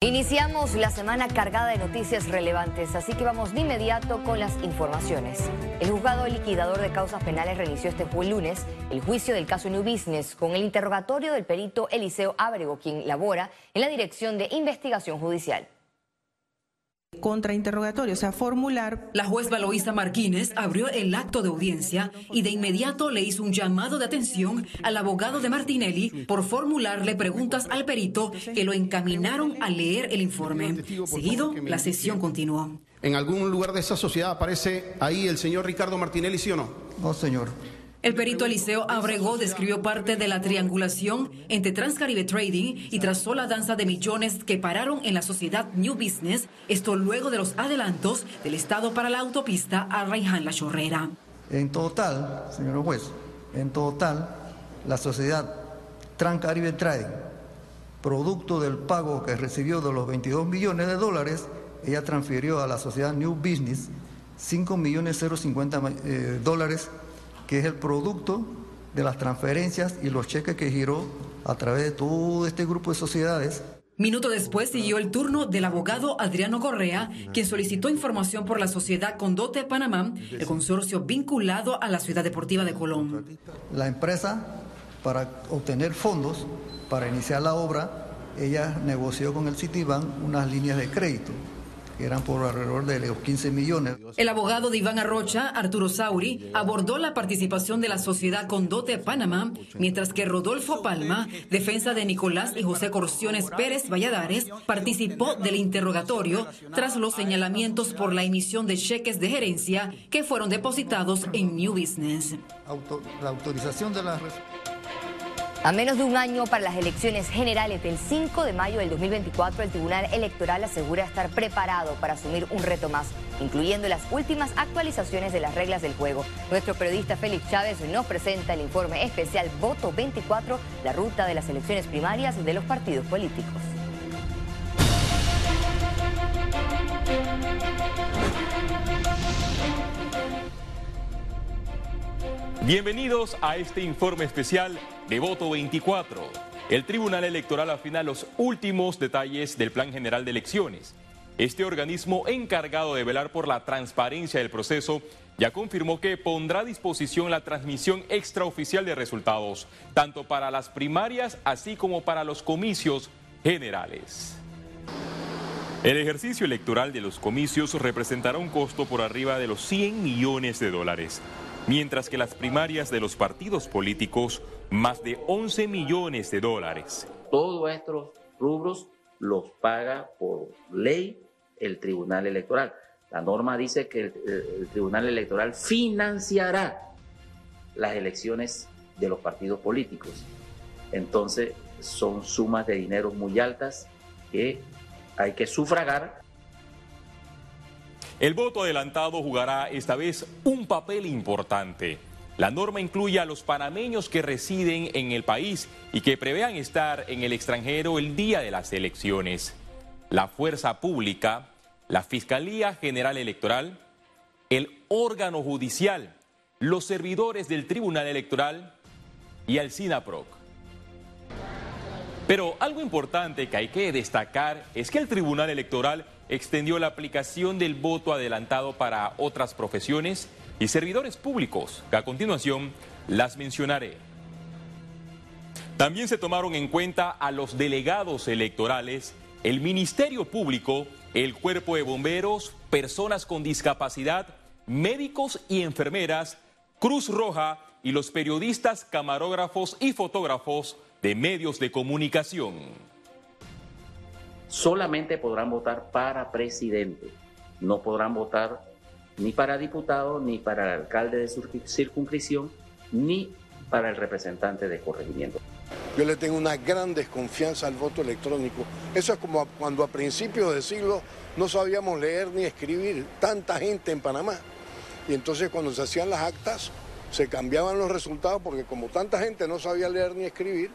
Iniciamos la semana cargada de noticias relevantes, así que vamos de inmediato con las informaciones. El juzgado liquidador de causas penales reinició este lunes el juicio del caso New Business con el interrogatorio del perito Eliseo Ábrego, quien labora en la Dirección de Investigación Judicial contrainterrogatorio, o sea, formular. La juez Valoisa Martínez abrió el acto de audiencia y de inmediato le hizo un llamado de atención al abogado de Martinelli por formularle preguntas al perito que lo encaminaron a leer el informe. Seguido, la sesión continuó. ¿En algún lugar de esa sociedad aparece ahí el señor Ricardo Martinelli, sí o no? No, señor. El perito Eliseo Abregó describió parte de la triangulación entre Transcaribe Trading y trazó la danza de millones que pararon en la sociedad New Business, esto luego de los adelantos del Estado para la autopista a Raiján La Chorrera. En total, señor juez, en total, la sociedad Transcaribe Trading, producto del pago que recibió de los 22 millones de dólares, ella transfirió a la sociedad New Business 5 millones 050 eh, dólares que es el producto de las transferencias y los cheques que giró a través de todo este grupo de sociedades. Minuto después siguió el turno del abogado Adriano Correa, quien solicitó información por la sociedad Condote Panamá, el consorcio vinculado a la Ciudad Deportiva de Colón. La empresa, para obtener fondos para iniciar la obra, ella negoció con el Citibank unas líneas de crédito que eran por alrededor de los 15 millones. El abogado de Iván Arrocha, Arturo Sauri, abordó la participación de la sociedad Condote Panamá, mientras que Rodolfo Palma, defensa de Nicolás y José Corciones Pérez Valladares, participó del interrogatorio tras los señalamientos por la emisión de cheques de gerencia que fueron depositados en New Business. la autorización de la a menos de un año para las elecciones generales del 5 de mayo del 2024, el Tribunal Electoral asegura estar preparado para asumir un reto más, incluyendo las últimas actualizaciones de las reglas del juego. Nuestro periodista Félix Chávez nos presenta el informe especial Voto 24, la ruta de las elecciones primarias de los partidos políticos. Bienvenidos a este informe especial de Voto 24. El Tribunal Electoral afina los últimos detalles del Plan General de Elecciones. Este organismo encargado de velar por la transparencia del proceso ya confirmó que pondrá a disposición la transmisión extraoficial de resultados, tanto para las primarias así como para los comicios generales. El ejercicio electoral de los comicios representará un costo por arriba de los 100 millones de dólares mientras que las primarias de los partidos políticos más de 11 millones de dólares. Todos estos rubros los paga por ley el Tribunal Electoral. La norma dice que el, Tribunal Electoral financiará las elecciones de los partidos políticos. Entonces son sumas de dinero muy altas que hay que sufragar el voto adelantado jugará esta vez un papel importante. La norma incluye a los panameños que residen en el país y que prevean estar en el extranjero el día de las elecciones. La fuerza pública, la Fiscalía General Electoral, el órgano judicial, los servidores del Tribunal Electoral y el SINAPROC. Pero algo importante que hay que destacar es que el Tribunal Electoral extendió la aplicación del voto adelantado para otras profesiones y servidores públicos, que a continuación las mencionaré. También se tomaron en cuenta a los delegados electorales, el Ministerio Público, el Cuerpo de Bomberos, personas con discapacidad, médicos y enfermeras, Cruz Roja y los periodistas, camarógrafos y fotógrafos de medios de comunicación solamente podrán votar para presidente. No podrán votar ni para diputado, ni para el alcalde de circunscripción, ni para el representante de corregimiento. Yo le tengo una gran desconfianza al voto electrónico. Eso es como cuando a principios del siglo no sabíamos leer ni escribir, tanta gente en Panamá. Y entonces cuando se hacían las actas, se cambiaban los resultados porque como tanta gente no sabía leer ni escribir,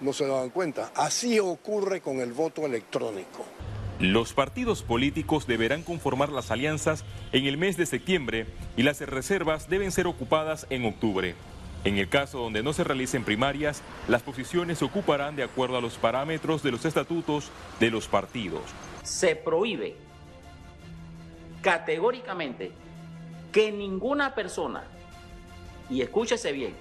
no se daban cuenta. Así ocurre con el voto electrónico. Los partidos políticos deberán conformar las alianzas en el mes de septiembre y las reservas deben ser ocupadas en octubre. En el caso donde no se realicen primarias, las posiciones se ocuparán de acuerdo a los parámetros de los estatutos de los partidos. Se prohíbe categóricamente que ninguna persona, y escúchese bien,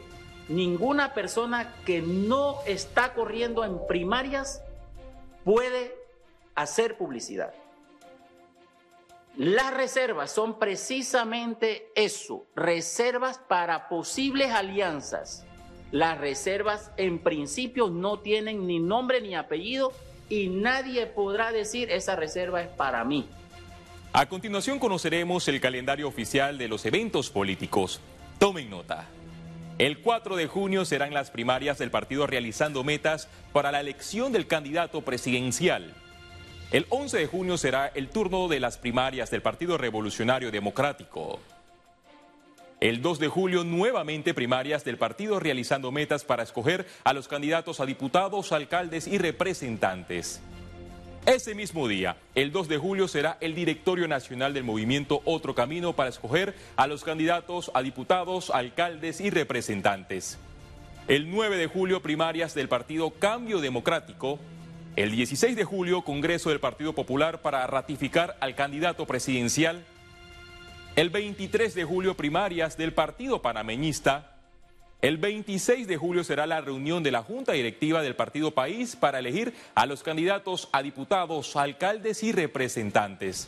ninguna persona que no está corriendo en primarias puede hacer publicidad. Las reservas son precisamente eso, reservas para posibles alianzas. Las reservas en principio no tienen ni nombre ni apellido y nadie podrá decir esa reserva es para mí. A continuación conoceremos el calendario oficial de los eventos políticos. Tomen nota. El 4 de junio serán las primarias del partido realizando metas para la elección del candidato presidencial. El 11 de junio será el turno de las primarias del Partido Revolucionario Democrático. El 2 de julio nuevamente primarias del partido realizando metas para escoger a los candidatos a diputados, alcaldes y representantes. Ese mismo día, el 2 de julio, será el directorio nacional del movimiento Otro Camino para escoger a los candidatos a diputados, alcaldes y representantes. El 9 de julio, primarias del partido Cambio Democrático el 16 de julio, Congreso del Partido Popular para ratificar al candidato presidencial. El 23 de julio, primarias del Partido Panameñista. El 26 de julio será la reunión de la Junta Directiva del Partido País para elegir a los candidatos a diputados, alcaldes y representantes.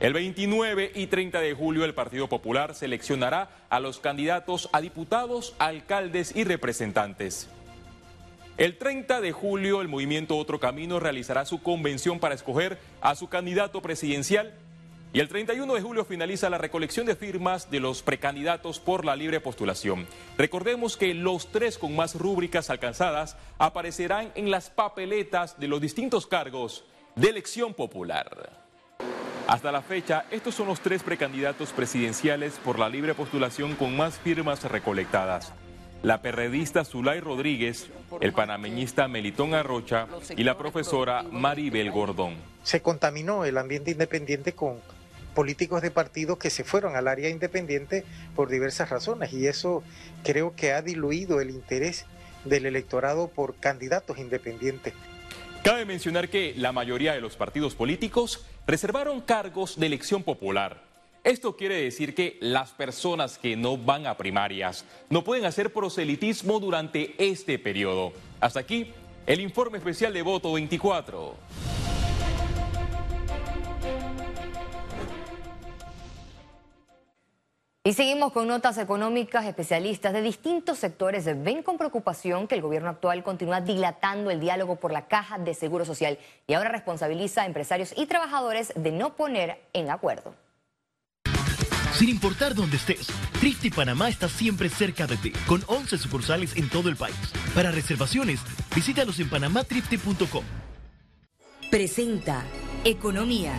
El 29 y 30 de julio el Partido Popular seleccionará a los candidatos a diputados, alcaldes y representantes. El 30 de julio el movimiento Otro Camino realizará su convención para escoger a su candidato presidencial y el 31 de julio finaliza la recolección de firmas de los precandidatos por la libre postulación. Recordemos que los tres con más rúbricas alcanzadas aparecerán en las papeletas de los distintos cargos de elección popular. Hasta la fecha, estos son los tres precandidatos presidenciales por la libre postulación con más firmas recolectadas la perredista Zulay Rodríguez, el panameñista Melitón Arrocha y la profesora Maribel Gordón. Se contaminó el ambiente independiente con políticos de partidos que se fueron al área independiente por diversas razones y eso creo que ha diluido el interés del electorado por candidatos independientes. Cabe mencionar que la mayoría de los partidos políticos reservaron cargos de elección popular esto quiere decir que las personas que no van a primarias no pueden hacer proselitismo durante este periodo. Hasta aquí el informe especial de Voto 24. Y seguimos con notas económicas. Especialistas de distintos sectores ven con preocupación que el gobierno actual continúa dilatando el diálogo por la caja de seguro social y ahora responsabiliza a empresarios y trabajadores de no poner en acuerdo. Sin importar dónde estés, Trifte Panamá está siempre cerca de ti, con 11 sucursales en todo el país. Para reservaciones, visítalos en panamatrifte.com. Presenta Economía.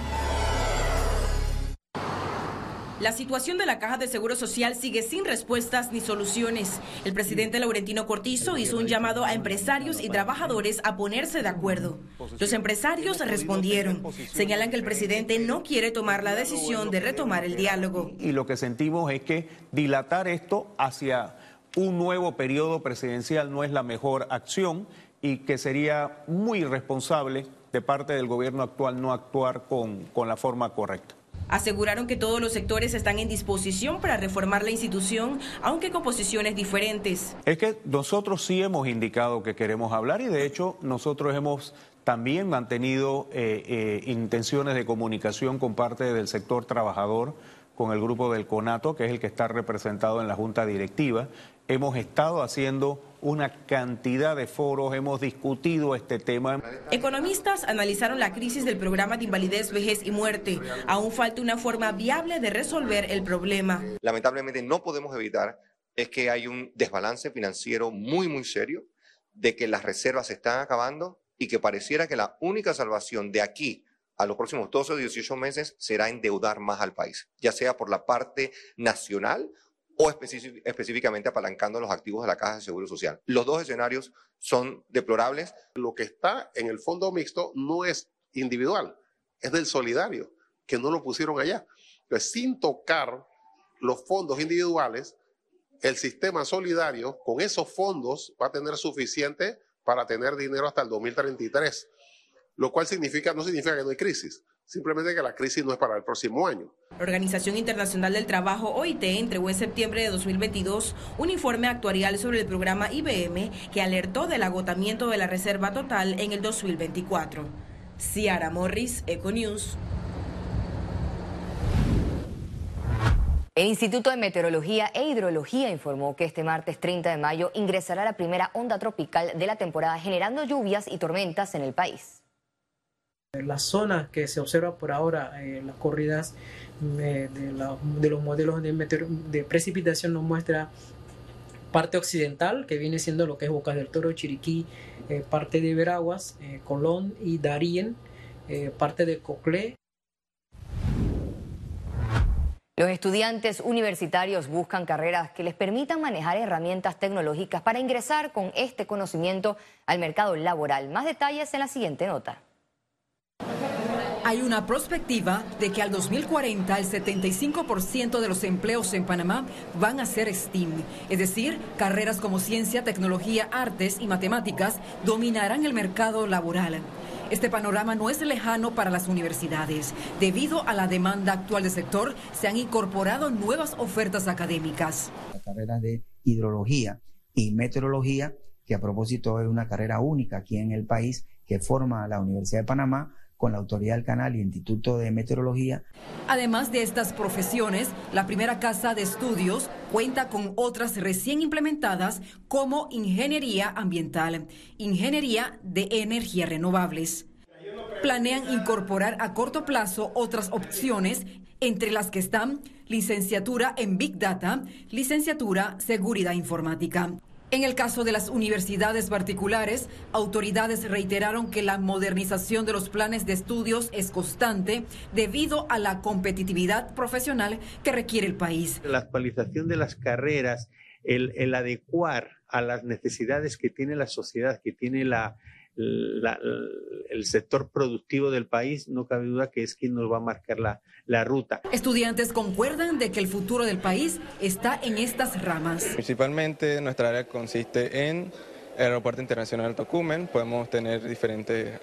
La situación de la Caja de Seguro Social sigue sin respuestas ni soluciones. El presidente Laurentino Cortizo hizo un llamado a empresarios y trabajadores a ponerse de acuerdo. Los empresarios respondieron. Señalan que el presidente no quiere tomar la decisión de retomar el diálogo. Y lo que sentimos es que dilatar esto hacia un nuevo periodo presidencial no es la mejor acción y que sería muy irresponsable de parte del gobierno actual no actuar con, con la forma correcta. Aseguraron que todos los sectores están en disposición para reformar la institución, aunque con posiciones diferentes. Es que nosotros sí hemos indicado que queremos hablar y de hecho nosotros hemos también mantenido eh, eh, intenciones de comunicación con parte del sector trabajador, con el grupo del CONATO, que es el que está representado en la Junta Directiva. Hemos estado haciendo una cantidad de foros, hemos discutido este tema. Economistas analizaron la crisis del programa de invalidez, vejez y muerte. Aún falta una forma viable de resolver el problema. Lamentablemente no podemos evitar es que hay un desbalance financiero muy, muy serio, de que las reservas se están acabando y que pareciera que la única salvación de aquí a los próximos 12 o 18 meses será endeudar más al país, ya sea por la parte nacional o específicamente apalancando los activos de la Caja de Seguro Social. Los dos escenarios son deplorables. Lo que está en el fondo mixto no es individual, es del solidario, que no lo pusieron allá. Entonces, sin tocar los fondos individuales, el sistema solidario con esos fondos va a tener suficiente para tener dinero hasta el 2033, lo cual significa, no significa que no hay crisis, simplemente que la crisis no es para el próximo año. La Organización Internacional del Trabajo, OIT, entregó en septiembre de 2022 un informe actuarial sobre el programa IBM que alertó del agotamiento de la reserva total en el 2024. Ciara Morris, Econews. El Instituto de Meteorología e Hidrología informó que este martes 30 de mayo ingresará la primera onda tropical de la temporada generando lluvias y tormentas en el país. Las zonas que se observa por ahora, eh, las corridas eh, de, los modelos de, precipitación nos muestra parte occidental, que viene siendo lo que es Bocas del Toro, Chiriquí, eh, parte de Veraguas, Colón y Darien, parte de Coclé. Los estudiantes universitarios buscan carreras que les permitan manejar herramientas tecnológicas para ingresar con este conocimiento al mercado laboral. Más detalles en la siguiente nota. Hay una perspectiva de que al 2040 el 75% de los empleos en Panamá van a ser STEAM, es decir, carreras como ciencia, tecnología, artes y matemáticas dominarán el mercado laboral. Este panorama no es lejano para las universidades. Debido a la demanda actual del sector, se han incorporado nuevas ofertas académicas. La carrera de hidrología y meteorología, que a propósito es una carrera única aquí en el país, que forma la Universidad de Panamá con la Autoridad del Canal y Instituto de Meteorología. Además de estas profesiones, la primera casa de estudios cuenta con otras recién implementadas como ingeniería ambiental, ingeniería de energías renovables. Planean incorporar a corto plazo otras opciones, entre las que están licenciatura en Big Data, licenciatura Seguridad Informática. En el caso de las universidades particulares, autoridades reiteraron que la modernización de los planes de estudios es constante debido a la competitividad profesional que requiere el país. La actualización de las carreras, el, adecuar a las necesidades que tiene la sociedad, que tiene la, el sector productivo del país, no cabe duda que es quien nos va a marcar la, la ruta. Estudiantes concuerdan de que el futuro del país está en estas ramas. Principalmente nuestra área consiste en el Aeropuerto Internacional Tocumen, podemos tener diferentes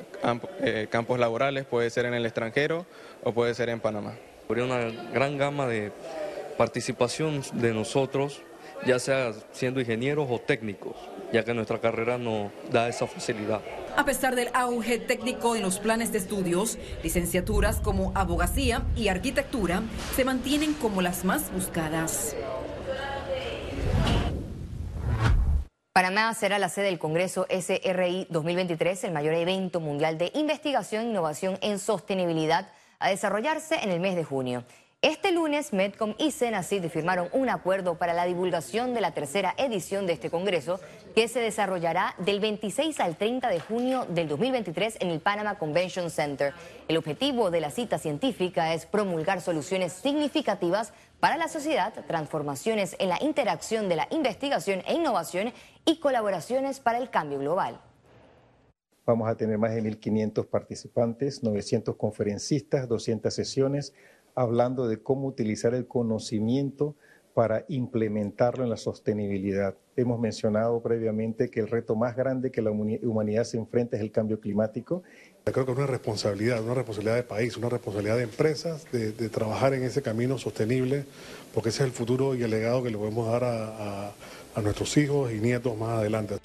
eh, campos laborales, puede ser en el extranjero o puede ser en Panamá. Habría una gran gama de participación de nosotros, ya sea siendo ingenieros o técnicos, ya que nuestra carrera nos da esa facilidad. A pesar del auge técnico en los planes de estudios, licenciaturas como abogacía y arquitectura se mantienen como las más buscadas. Panamá será la sede del Congreso SRI 2023, el mayor evento mundial de investigación e innovación en sostenibilidad a desarrollarse en el mes de junio. Este lunes, Medcom y Senacid firmaron un acuerdo para la divulgación de la tercera edición de este Congreso, que se desarrollará del 26 al 30 de junio del 2023 en el Panama Convention Center. El objetivo de la cita científica es promulgar soluciones significativas para la sociedad, transformaciones en la interacción de la investigación e innovación y colaboraciones para el cambio global. Vamos a tener más de 1.500 participantes, 900 conferencistas, 200 sesiones, hablando de cómo utilizar el conocimiento para implementarlo en la sostenibilidad. Hemos mencionado previamente que el reto más grande que la humanidad se enfrenta es el cambio climático. Creo que es una responsabilidad, una responsabilidad de país, una responsabilidad de empresas de, trabajar en ese camino sostenible, porque ese es el futuro y el legado que le podemos dar a nuestros hijos y nietos más adelante.